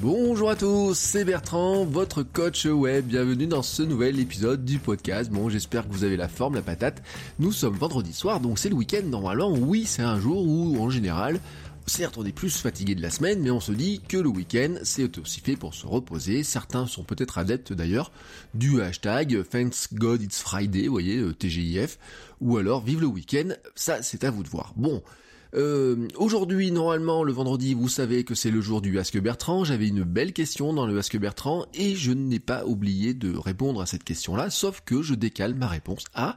Bonjour à tous, c'est Bertrand, votre coach web. Bienvenue dans ce nouvel épisode du podcast. Bon, j'espère que vous avez la forme, la patate. Nous sommes vendredi soir, donc c'est le week-end normalement. Oui, c'est un jour où, en général, Certes, on est plus fatigué de la semaine, mais on se dit que le week-end, c'est aussi fait pour se reposer. Certains sont peut-être adeptes d'ailleurs du hashtag Thanks God It's Friday, vous voyez, euh, TGIF, ou alors Vive le week-end, ça c'est à vous de voir. Bon, euh, aujourd'hui, normalement, le vendredi, vous savez que c'est le jour du Ask Bertrand. J'avais une belle question dans le Ask Bertrand et je n'ai pas oublié de répondre à cette question-là, sauf que je décale ma réponse à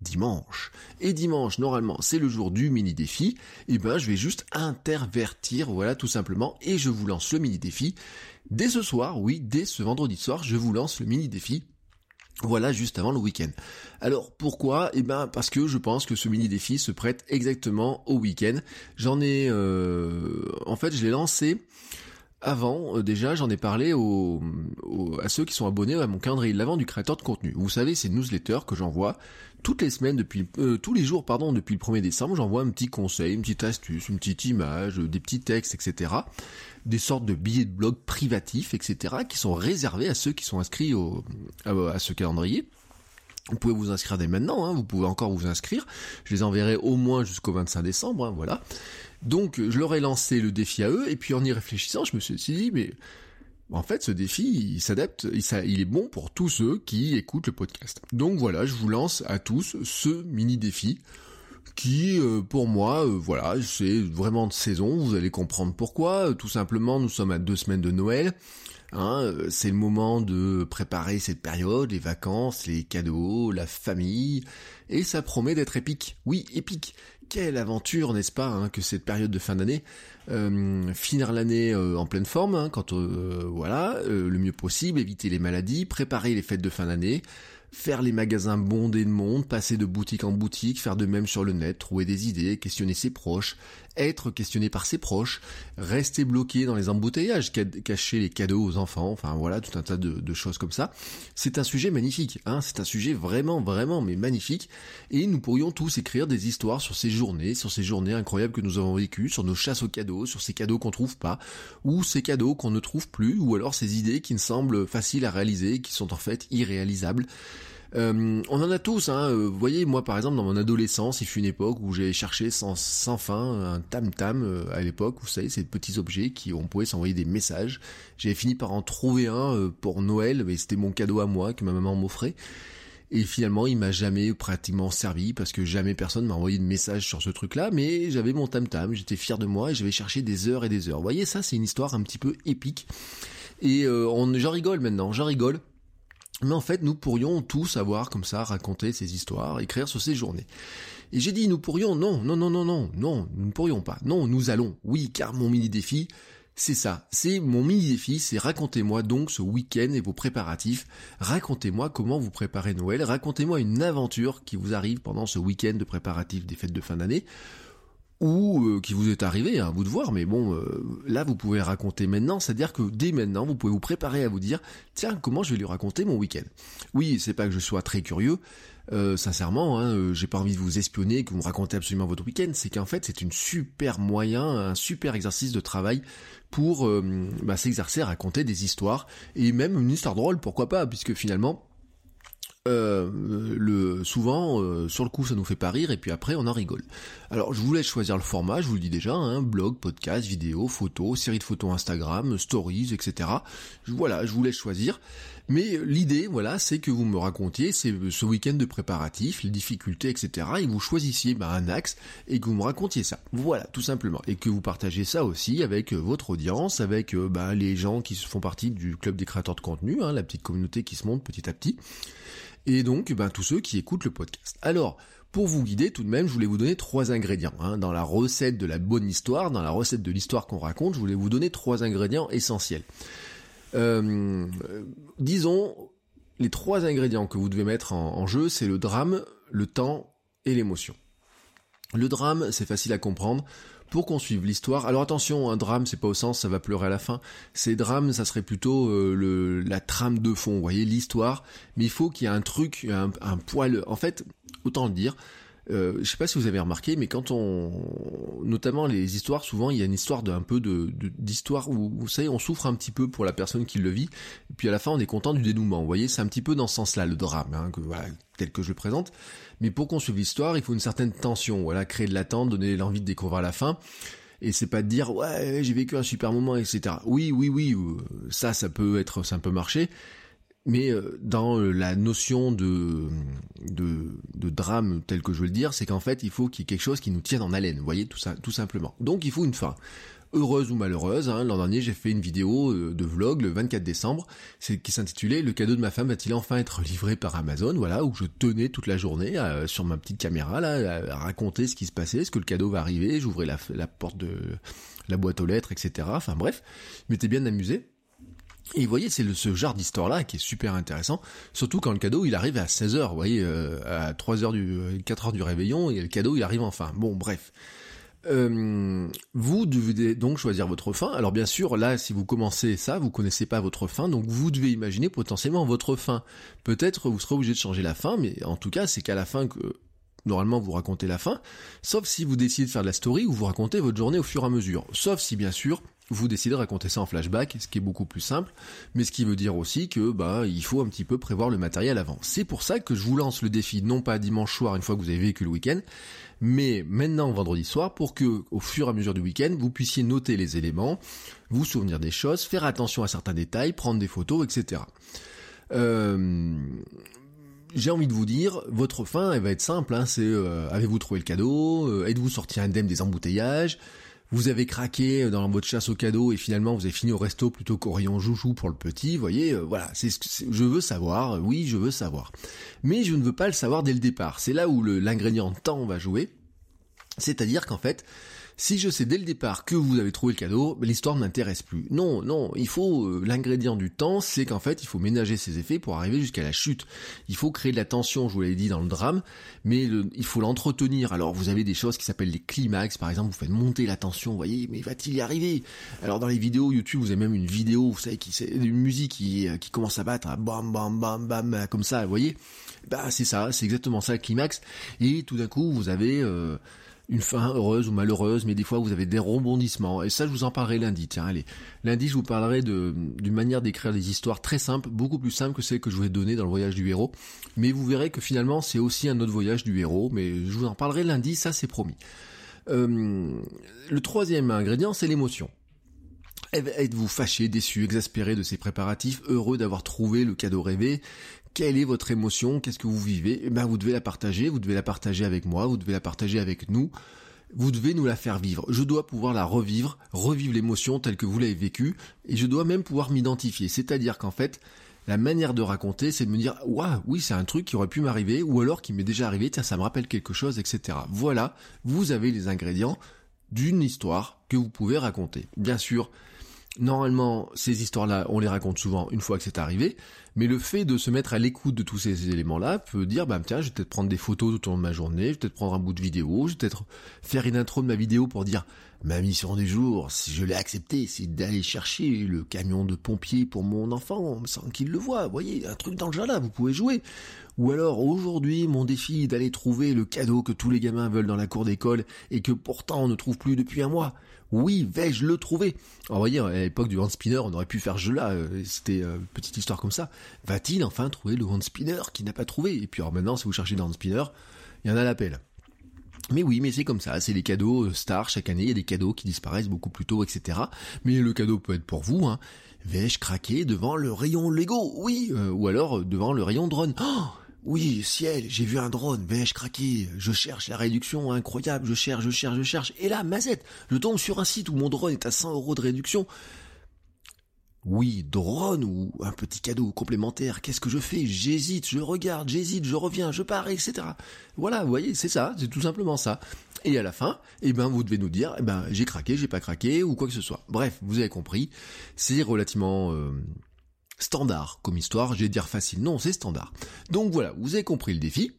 dimanche. Et dimanche, normalement, c'est le jour du mini défi. Et eh ben, je vais juste intervertir, voilà, tout simplement, et je vous lance le mini défi. Dès ce soir, oui, dès ce vendredi soir, je vous lance le mini défi. Voilà, juste avant le week-end. Alors pourquoi? Eh ben parce que je pense que ce mini défi se prête exactement au week-end. J'en ai, euh, en fait, je l'ai lancé avant, euh, déjà, j'en ai parlé aux, à ceux qui sont abonnés à mon calendrier de l'avant du créateur de contenu. Vous savez, c'est newsletter que j'envoie toutes les semaines depuis, euh, tous les jours, pardon, depuis le 1er décembre. J'envoie un petit conseil, une petite astuce, une petite image, des petits textes, etc. Des sortes de billets de blog privatifs, etc. qui sont réservés à ceux qui sont inscrits au, à, ce calendrier. Vous pouvez vous inscrire dès maintenant, hein, vous pouvez encore vous inscrire. Je les enverrai au moins jusqu'au 25 décembre, hein, voilà. Donc je leur ai lancé le défi à eux, et puis en y réfléchissant, je me suis dit, mais en fait, ce défi, il s'adapte, il, est bon pour tous ceux qui écoutent le podcast. Donc voilà, je vous lance à tous ce mini défi qui, euh, pour moi, euh, voilà, c'est vraiment de saison. Vous allez comprendre pourquoi. Tout simplement, nous sommes à deux semaines de Noël. Hein, euh, c'est le moment de préparer cette période, les vacances, les cadeaux, la famille, et ça promet d'être épique. Oui, épique quelle aventure, n'est-ce pas, hein, que cette période de fin d'année, euh, finir l'année euh, en pleine forme, hein, quand voilà, le mieux possible, éviter les maladies, préparer les fêtes de fin d'année, faire les magasins bondés de monde, passer de boutique en boutique, faire de même sur le net, trouver des idées, questionner ses proches, être questionné par ses proches, rester bloqué dans les embouteillages, cacher les cadeaux aux enfants, enfin voilà, tout un tas de, choses comme ça. C'est un sujet magnifique, hein, c'est un sujet vraiment, vraiment, mais magnifique, et nous pourrions tous écrire des histoires sur ces journées, sur ces journées incroyables que nous avons vécues, sur nos chasses aux cadeaux, sur ces cadeaux qu'on trouve pas, ou ces cadeaux qu'on ne trouve plus, ou alors ces idées qui ne semblent faciles à réaliser, qui sont en fait irréalisables. Euh, on en a tous, hein. Euh, vous voyez, moi par exemple, dans mon adolescence, il fut une époque où j'ai cherché sans, sans fin un tam-tam euh, à l'époque, vous savez, ces petits objets qui on pouvait s'envoyer des messages. J'avais fini par en trouver un pour Noël, mais c'était mon cadeau à moi que ma maman m'offrait. Et finalement, il m'a jamais pratiquement servi parce que jamais personne m'a envoyé de message sur ce truc-là, mais j'avais mon tam-tam, j'étais fier de moi et j'avais cherché des heures et des heures. Vous voyez, ça, c'est une histoire un petit peu épique. Et on, j'en rigole maintenant, j'en rigole mais en fait, nous pourrions tous avoir comme ça raconter ces histoires, écrire sur ces journées. Et j'ai dit nous pourrions, non, non, non, non, non, non, nous ne pourrions pas. Non, nous allons. Oui, car mon mini défi, c'est ça. C'est mon mini défi, c'est racontez-moi donc ce week-end et vos préparatifs. Racontez-moi comment vous préparez Noël. Racontez-moi une aventure qui vous arrive pendant ce week-end de préparatifs des fêtes de fin d'année ou euh, qui vous est arrivé, à hein, vous de voir, mais bon, euh, là vous pouvez raconter maintenant, c'est-à-dire que dès maintenant vous pouvez vous préparer à vous dire, tiens, comment je vais lui raconter mon week-end? Oui, c'est pas que je sois très curieux, euh, sincèrement, hein, j'ai pas envie de vous espionner, que vous me racontez absolument votre week-end, c'est qu'en fait c'est une super moyen, un super exercice de travail pour bah, s'exercer à raconter des histoires, et même une histoire drôle, pourquoi pas, puisque finalement, euh, le, souvent, euh, sur le coup, ça nous fait pas rire, et puis après, on en rigole. Alors, je vous laisse choisir le format, je vous le dis déjà, hein, blog, podcast, vidéo, photo, série de photos Instagram, stories, etc. voilà, je vous laisse choisir. Mais l'idée, voilà, c'est que vous me racontiez c'est ce week-end de préparatifs, les difficultés, etc. Et vous choisissiez bah, un axe et que vous me racontiez ça. Voilà, tout simplement. Et que vous partagez ça aussi avec euh, votre audience, avec bah, les gens qui font partie du club des créateurs de contenu, hein, la petite communauté qui se monte petit à petit et donc ben, tous ceux qui écoutent le podcast. Alors, Pour vous guider tout de même, je voulais vous donner trois ingrédients. Hein. Dans la recette de la bonne histoire, dans la recette de l'histoire qu'on raconte, je voulais vous donner trois ingrédients essentiels. Euh, disons, les trois ingrédients que vous devez mettre en jeu, c'est le drame, le temps et l'émotion. Le drame, c'est facile à comprendre pour qu'on suive l'histoire. Alors attention, un drame, c'est pas au sens ça va pleurer à la fin. C'est drame, ça serait plutôt euh, la trame de fond, vous voyez, l'histoire. Mais il faut qu'il y ait un truc, un, un poil. En fait, autant le dire. Euh, je sais pas si vous avez remarqué, mais quand on, notamment les histoires, souvent il y a une histoire d'un peu d'histoire où vous savez on souffre un petit peu pour la personne qui le vit, puis à la fin on est content du dénouement. Vous voyez, c'est un petit peu dans ce sens-là le drame, hein, tel que je le présente. Mais pour qu'on suive l'histoire, il faut une certaine tension, créer de l'attente, donner l'envie de découvrir la fin. Et c'est pas de dire ouais j'ai vécu un super moment, etc. Oui, oui, oui, euh, ça, ça peut être, ça peut marcher. Mais euh, dans la notion de, de, drame tel que je veux le dire, c'est qu'en fait il faut qu'il y ait quelque chose qui nous tienne en haleine, vous voyez, tout ça, tout simplement. Donc il faut une fin heureuse ou malheureuse. Hein. L'an dernier, j'ai fait une vidéo euh, de vlog le 24 décembre, qui s'intitulait Le cadeau de ma femme va-t-il enfin être livré par Amazon? Voilà, où je tenais toute la journée euh, sur ma petite caméra là à raconter ce qui se passait, ce que le cadeau va arriver. J'ouvrais la, la porte de la boîte aux lettres, etc. Enfin bref, je m'étais bien amusé. Et vous voyez, c'est ce genre d'histoire-là qui est super intéressant, surtout quand le cadeau il arrive à 16h, vous voyez, euh, à 3h du, 4h du réveillon, et le cadeau il arrive enfin. Bon, bref. Euh, vous devez donc choisir votre fin. Alors bien sûr, là, si vous commencez ça, vous connaissez pas votre fin, donc vous devez imaginer potentiellement votre fin. Peut-être vous serez obligé de changer la fin, mais en tout cas, c'est qu'à la fin que normalement vous racontez la fin, sauf si vous décidez de faire de la story ou vous racontez votre journée au fur et à mesure. Sauf si bien sûr vous décidez de raconter ça en flashback, ce qui est beaucoup plus simple, mais ce qui veut dire aussi que bah il faut un petit peu prévoir le matériel avant. C'est pour ça que je vous lance le défi non pas dimanche soir une fois que vous avez vécu le week-end, mais maintenant vendredi soir pour que au fur et à mesure du week-end vous puissiez noter les éléments, vous souvenir des choses, faire attention à certains détails, prendre des photos, etc. Euh, j'ai envie de vous dire, votre fin, elle va être simple. Hein, c'est euh, avez-vous trouvé le cadeau euh, Êtes-vous sorti indemne des embouteillages vous avez craqué dans votre chasse au cadeau et finalement vous avez fini au resto plutôt qu'au rayon joujou pour le petit, voyez, euh, voilà, c'est ce que je veux savoir, oui, je veux savoir. Mais je ne veux pas le savoir dès le départ. C'est là où l'ingrédient temps va jouer. C'est-à-dire qu'en fait, si je sais dès le départ que vous avez trouvé le cadeau, l'histoire ne m'intéresse plus. Non, non, il faut euh, l'ingrédient du temps, c'est qu'en fait, il faut ménager ses effets pour arriver jusqu'à la chute. Il faut créer de la tension, je vous l'avais dit dans le drame, mais il faut l'entretenir. Alors vous avez des choses qui s'appellent les climax, par exemple, vous faites monter la tension, vous voyez, mais va-t-il y arriver? Alors dans les vidéos YouTube, vous avez même une vidéo, vous savez, qui c'est une musique qui, euh, commence à battre, bam bam bam bam, comme ça, vous voyez? Bah c'est ça, c'est exactement ça le climax. Et tout d'un coup, vous avez euh, une fin heureuse ou malheureuse, mais des fois vous avez des rebondissements. Et ça, je vous en parlerai lundi. Tiens, allez. Lundi, je vous parlerai d'une manière d'écrire des histoires très simples, beaucoup plus simples que celles que je vous ai données dans le voyage du héros. Mais vous verrez que finalement, c'est aussi un autre voyage du héros. Mais je vous en parlerai lundi, ça c'est promis. Euh, le troisième ingrédient, c'est l'émotion. Êtes-vous fâché, déçu, exaspéré de ces préparatifs, heureux d'avoir trouvé le cadeau rêvé? Quelle est votre émotion, qu'est-ce que vous vivez, eh ben vous devez la partager, vous devez la partager avec moi, vous devez la partager avec nous, vous devez nous la faire vivre. Je dois pouvoir la revivre, revivre l'émotion telle que vous l'avez vécue, et je dois même pouvoir m'identifier. C'est-à-dire qu'en fait, la manière de raconter, c'est de me dire, waouh, oui, c'est un truc qui aurait pu m'arriver, ou alors qui m'est déjà arrivé, tiens, ça me rappelle quelque chose, etc. Voilà, vous avez les ingrédients d'une histoire que vous pouvez raconter. Bien sûr, normalement, ces histoires-là, on les raconte souvent une fois que c'est arrivé, mais le fait de se mettre à l'écoute de tous ces éléments-là peut dire, bah tiens, je vais peut-être prendre des photos tout au long de ma journée, je vais peut-être prendre un bout de vidéo, je vais peut-être faire une intro de ma vidéo pour dire, ma mission du jour, si je l'ai accepté, c'est d'aller chercher le camion de pompier pour mon enfant, sans qu'il le voie. Vous voyez, un truc dans le genre là, vous pouvez jouer. Ou alors, aujourd'hui, mon défi est d'aller trouver le cadeau que tous les gamins veulent dans la cour d'école et que pourtant on ne trouve plus depuis un mois. Oui, vais-je le trouver? Alors, vous voyez, à l'époque du hand spinner, on aurait pu faire ce jeu-là, euh, c'était euh, une petite histoire comme ça. Va-t-il enfin trouver le hand spinner qui n'a pas trouvé? Et puis alors maintenant, si vous cherchez le hand spinner, il y en a l'appel. Mais oui, mais c'est comme ça, c'est les cadeaux euh, stars chaque année, il y a des cadeaux qui disparaissent beaucoup plus tôt, etc. Mais le cadeau peut être pour vous, hein. Vais-je craquer devant le rayon Lego? Oui, ou alors devant le rayon drone. Oh oui, ciel, j'ai vu un drone, vais-je craquer? Je cherche la réduction incroyable, je cherche, je cherche, je cherche. Et là, mazette, je tombe sur un site où mon drone est à 100 euros de réduction. oui, drone ou un petit cadeau complémentaire, qu'est-ce que je fais? J'hésite, je regarde, j'hésite, je reviens, je pars, etc. Voilà, vous voyez, c'est ça, c'est tout simplement ça. Et à la fin, eh ben, vous devez nous dire, eh ben, j'ai craqué, j'ai pas craqué, ou quoi que ce soit. Bref, vous avez compris, c'est relativement euh, standard comme histoire, je vais dire facile, non, c'est standard. Donc voilà, vous avez compris le défi.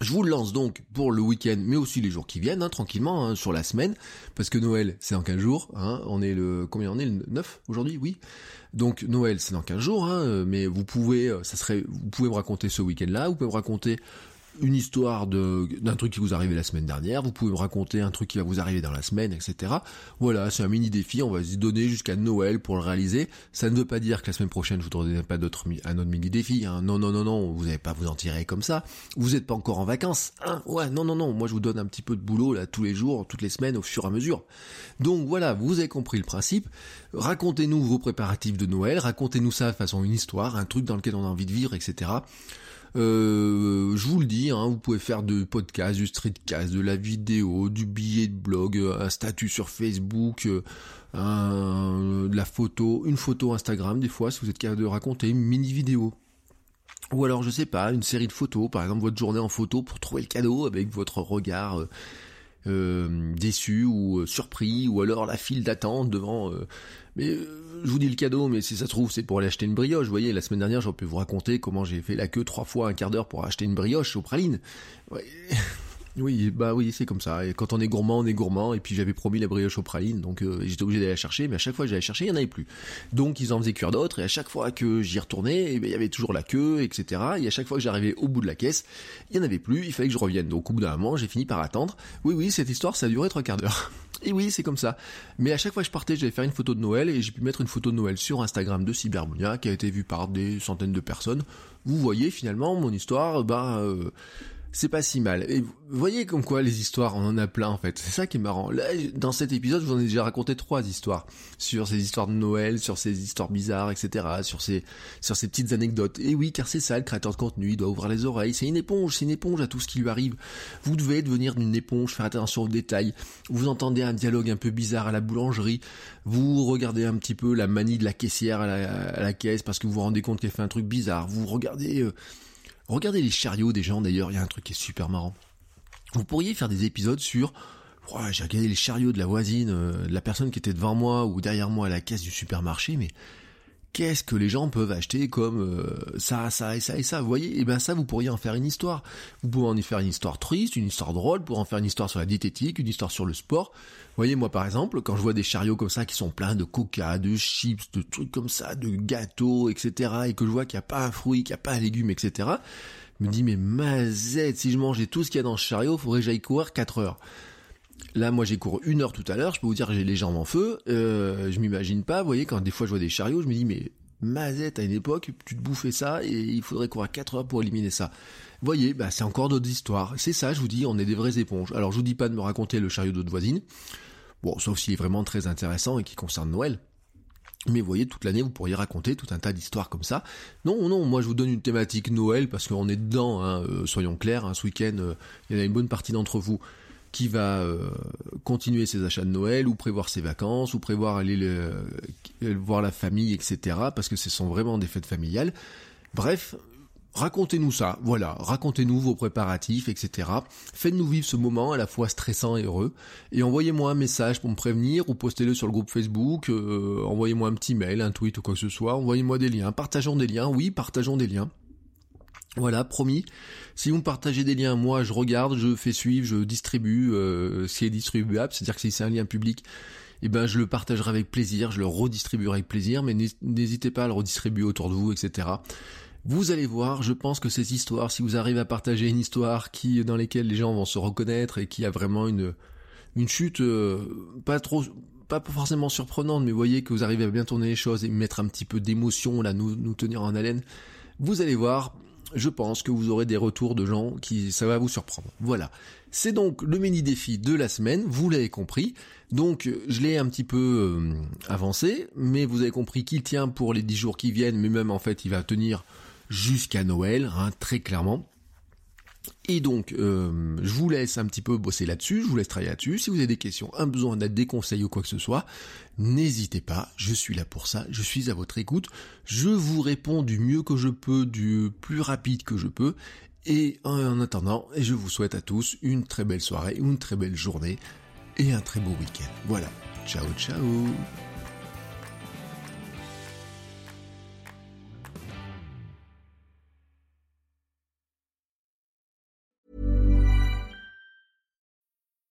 Je vous le lance donc pour le week-end, mais aussi les jours qui viennent, hein, tranquillement, hein, sur la semaine, parce que Noël, c'est dans 15 jours, hein, on est le, combien on est, le 9 aujourd'hui, oui. Donc Noël, c'est dans 15 jours, hein, mais vous pouvez, euh, ça serait, vous pouvez me raconter ce week-end-là, vous pouvez me raconter une histoire d'un truc qui vous arrivé la semaine dernière, vous pouvez me raconter un truc qui va vous arriver dans la semaine, etc. Voilà, c'est un mini défi, on va se donner jusqu'à Noël pour le réaliser. Ça ne veut pas dire que la semaine prochaine je vous donnerai pas d'autres un autre mini défi. Hein. Non, non, non, non, vous n'allez pas vous en tirer comme ça. Vous n'êtes pas encore en vacances. Hein ouais, non, non, non. Moi je vous donne un petit peu de boulot là tous les jours, toutes les semaines, au fur et à mesure. Donc voilà, vous avez compris le principe. Racontez-nous vos préparatifs de Noël, racontez-nous ça de façon une histoire, un truc dans lequel on a envie de vivre, etc. Euh, je vous le dis, hein, vous pouvez faire de podcast, du streetcast, de la vidéo, du billet de blog, euh, un statut sur Facebook, euh, de la photo, une photo Instagram des fois si vous êtes capable de raconter une mini vidéo. Ou alors je sais pas, une série de photos, par exemple votre journée en photo pour trouver le cadeau avec votre regard déçu ou surpris, ou alors la file d'attente devant. Mais je vous dis le cadeau, mais si ça se trouve, c'est pour aller acheter une brioche. Vous voyez, la semaine dernière, j'aurais pu vous raconter comment j'ai fait la queue trois fois un quart d'heure pour acheter une brioche au praline. Oui, bah oui, c'est comme ça. Et quand on est gourmand, on est gourmand. Et puis j'avais promis la brioche au praline, donc euh, j'étais obligé d'aller la chercher. Mais à chaque fois que j'allais chercher, il n'y en avait plus. Donc ils en faisaient cuire d'autres. Et à chaque fois que j'y retournais, eh ben, il y avait toujours la queue, etc. Et à chaque fois que j'arrivais au bout de la caisse, il n'y en avait plus. Il fallait que je revienne. Donc au bout d'un moment, j'ai fini par attendre. Oui, oui, cette histoire, ça a duré trois quarts d'heure. Et oui, c'est comme ça. Mais à chaque fois que je partais, j'allais faire une photo de Noël et j'ai pu mettre une photo de Noël sur Instagram de Cybermonia qui a été vue par des centaines de personnes. Vous voyez finalement mon histoire, bah euh, c'est pas si mal. Et vous voyez comme quoi les histoires, on en a plein en fait. C'est ça qui est marrant. Là, dans cet épisode, je vous en ai déjà raconté trois histoires sur ces histoires de Noël, sur ces histoires bizarres, etc. Sur ces sur ces petites anecdotes. Et oui, car c'est ça, le créateur de contenu, il doit ouvrir les oreilles. C'est une éponge, c'est une éponge à tout ce qui lui arrive. Vous devez devenir une éponge, faire attention aux détails. Vous entendez un dialogue un peu bizarre à la boulangerie. Vous regardez un petit peu la manie de la caissière à la, caisse parce que vous vous rendez compte qu'elle fait un truc bizarre. Vous regardez euh, Regardez les chariots des gens d'ailleurs, il y a un truc qui est super marrant. Vous pourriez faire des épisodes sur j'ai regardé les chariots de la voisine, euh, de la personne qui était devant moi ou derrière moi à la caisse du supermarché, mais qu'est-ce que les gens peuvent acheter comme euh, ça, ça et ça et ça, vous voyez? Et eh bien ça, vous pourriez en faire une histoire. Vous pouvez en y faire une histoire triste, une histoire drôle, pour en faire une histoire sur la diététique, une histoire sur le sport. Vous voyez, moi par exemple, quand je vois des chariots comme ça qui sont pleins de coca, de chips, de trucs comme ça, de gâteaux, etc., et que je vois qu'il n'y a pas un fruit, qu'il n'y a pas un légume, etc., je me dis, mais mazette, si je mangeais tout ce qu'il y a dans ce chariot, il faudrait que j'aille courir 4 heures. Là, moi, j'ai couru une heure tout à l'heure. Je peux vous dire que j'ai les jambes en feu. Euh, je m'imagine pas. Vous voyez, quand des fois je vois des chariots, je me dis mais mazette à une époque, tu te bouffais ça et il faudrait courir 4 heures pour éliminer ça. Vous voyez, bah, c'est encore d'autres histoires. C'est ça, je vous dis, on est des vraies éponges. Alors, je vous dis pas de me raconter le chariot d'autres voisine. Bon, sauf s'il est vraiment très intéressant et qui concerne Noël. Mais vous voyez, toute l'année, vous pourriez raconter tout un tas d'histoires comme ça. Non, non, moi je vous donne une thématique Noël parce qu'on est dedans, hein, euh, soyons clairs. Hein, ce week-end, euh, il y en a une bonne partie d'entre vous qui va euh, continuer ses achats de Noël ou prévoir ses vacances ou prévoir aller le, voir la famille, etc. Parce que ce sont vraiment des fêtes familiales. Bref, racontez-nous ça, voilà, racontez-nous vos préparatifs, etc. Faites-nous vivre ce moment à la fois stressant et heureux. Et envoyez-moi un message pour me prévenir ou postez-le sur le groupe Facebook, euh, envoyez-moi un petit mail, un tweet ou quoi que ce soit, envoyez-moi des liens, partageons des liens, oui, partageons des liens. Voilà, promis. Si vous me partagez des liens, moi je regarde, je fais suivre, je distribue euh, ce qui est distribuable, c'est-à-dire que si c'est un lien public, eh ben je le partagerai avec plaisir, je le redistribuerai avec plaisir, mais n'hésitez pas à le redistribuer autour de vous, etc. Vous allez voir, je pense que ces histoires, si vous arrivez à partager une histoire qui dans lesquelles les gens vont se reconnaître et qui a vraiment une une chute euh, pas trop pas forcément surprenante, mais voyez que vous arrivez à bien tourner les choses et mettre un petit peu d'émotion là, nous tenir en haleine. Vous allez voir, je pense que vous aurez des retours de gens qui ça va vous surprendre. Voilà. C'est donc le mini défi de la semaine, vous l'avez compris. Donc je l'ai un petit peu euh, avancé, mais vous avez compris qu'il tient pour les 10 jours qui viennent, mais même en fait il va tenir jusqu'à Noël, hein, très clairement. Et donc, euh, je vous laisse un petit peu bosser là-dessus, je vous laisse travailler là-dessus. Si vous avez des questions, un besoin, des conseils ou quoi que ce soit, n'hésitez pas, je suis là pour ça, je suis à votre écoute. Je vous réponds du mieux que je peux, du plus rapide que je peux. Et en attendant, je vous souhaite à tous une très belle soirée, une très belle journée et un très beau week-end. Voilà, ciao ciao